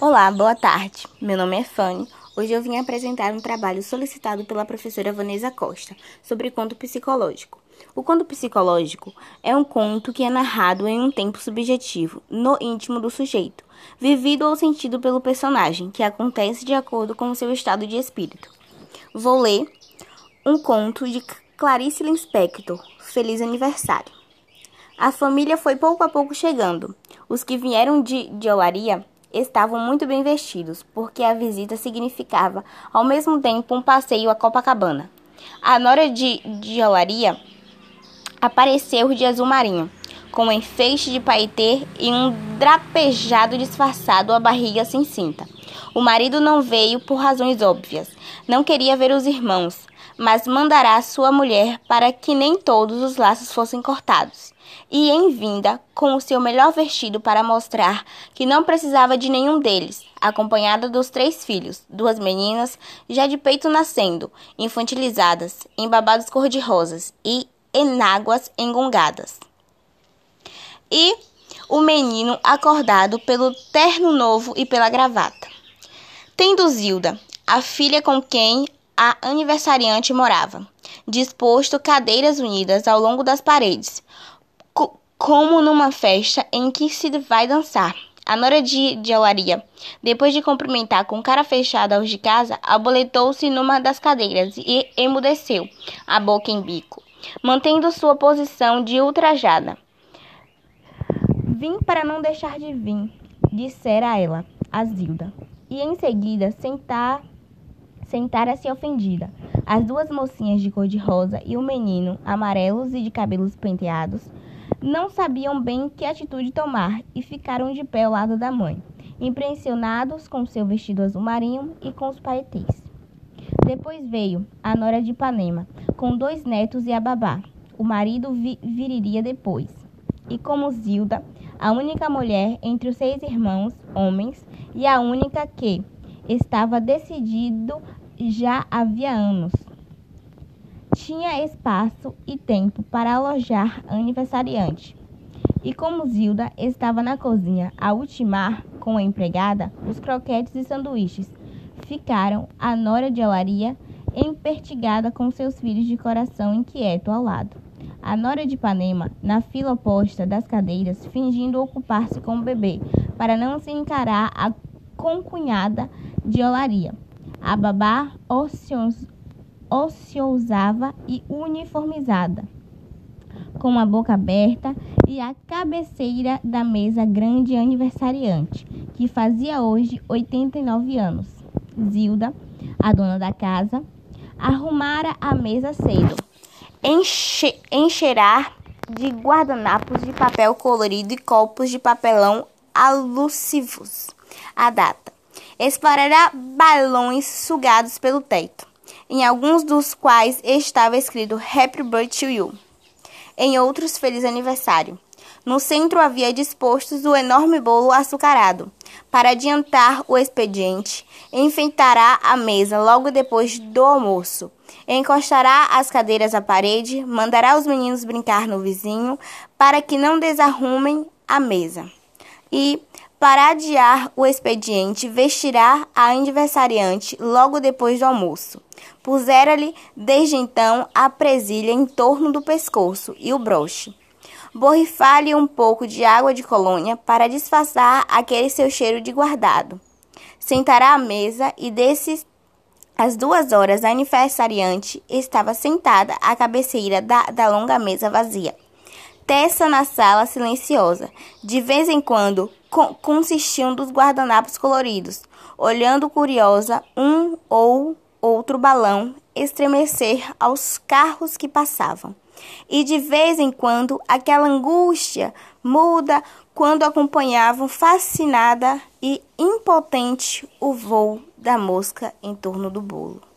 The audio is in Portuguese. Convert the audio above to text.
Olá, boa tarde. Meu nome é Fanny. Hoje eu vim apresentar um trabalho solicitado pela professora Vanessa Costa sobre conto psicológico. O conto psicológico é um conto que é narrado em um tempo subjetivo, no íntimo do sujeito, vivido ou sentido pelo personagem, que acontece de acordo com o seu estado de espírito. Vou ler um conto de Clarice Lispector, Feliz Aniversário. A família foi pouco a pouco chegando. Os que vieram de, de Olaria estavam muito bem vestidos, porque a visita significava, ao mesmo tempo, um passeio a Copacabana. A nora de, de Olaria apareceu de azul marinho, com um enfeite de paetê e um drapejado disfarçado à barriga sem cinta. O marido não veio por razões óbvias. Não queria ver os irmãos, mas mandará sua mulher para que nem todos os laços fossem cortados. E em vinda, com o seu melhor vestido para mostrar que não precisava de nenhum deles, acompanhada dos três filhos, duas meninas, já de peito nascendo, infantilizadas, em babados cor-de-rosas e enáguas engongadas. E o menino acordado pelo terno novo e pela gravata. Tendo Zilda, a filha com quem a aniversariante morava, disposto cadeiras unidas ao longo das paredes, co como numa festa em que se vai dançar. A nora de, de Alaria, depois de cumprimentar com cara fechada aos de casa, aboletou-se numa das cadeiras e emudeceu, a boca em bico, mantendo sua posição de ultrajada. Vim para não deixar de vir, dissera ela, a Zilda, e em seguida sentar sentara-se ofendida. As duas mocinhas de cor-de-rosa e o menino, amarelos e de cabelos penteados, não sabiam bem que atitude tomar e ficaram de pé ao lado da mãe, impressionados com seu vestido azul marinho e com os paetês. Depois veio a nora de Ipanema, com dois netos e a babá. O marido vi viriria depois. E como Zilda, a única mulher entre os seis irmãos, homens, e a única que estava decidido já havia anos. Tinha espaço e tempo para alojar a aniversariante. E como Zilda estava na cozinha a ultimar com a empregada os croquetes e sanduíches, ficaram a nora de olaria empertigada com seus filhos de coração inquieto ao lado. A nora de Ipanema, na fila oposta das cadeiras, fingindo ocupar-se com o bebê, para não se encarar a concunhada de olaria. A babá ociosava e uniformizada, com a boca aberta e a cabeceira da mesa grande aniversariante, que fazia hoje 89 anos. Zilda, a dona da casa, arrumara a mesa cedo. Enche, encherar de guardanapos de papel colorido e copos de papelão alusivos. A data espalhará balões sugados pelo teto, em alguns dos quais estava escrito Happy Birthday to You, em outros Feliz Aniversário. No centro havia dispostos o enorme bolo açucarado. Para adiantar o expediente, enfeitará a mesa logo depois do almoço. Encostará as cadeiras à parede, mandará os meninos brincar no vizinho para que não desarrumem a mesa. E para adiar o expediente, vestirá a aniversariante logo depois do almoço. Pusera-lhe, desde então, a presilha em torno do pescoço e o broche. Borrifar-lhe um pouco de água de colônia para disfarçar aquele seu cheiro de guardado. Sentará à mesa e desses às duas horas, a aniversariante estava sentada à cabeceira da, da longa mesa vazia. Tessa na sala silenciosa. De vez em quando, consistiam dos guardanapos coloridos, olhando curiosa um ou outro balão estremecer aos carros que passavam. E de vez em quando aquela angústia muda quando acompanhavam fascinada e impotente o voo da mosca em torno do bolo.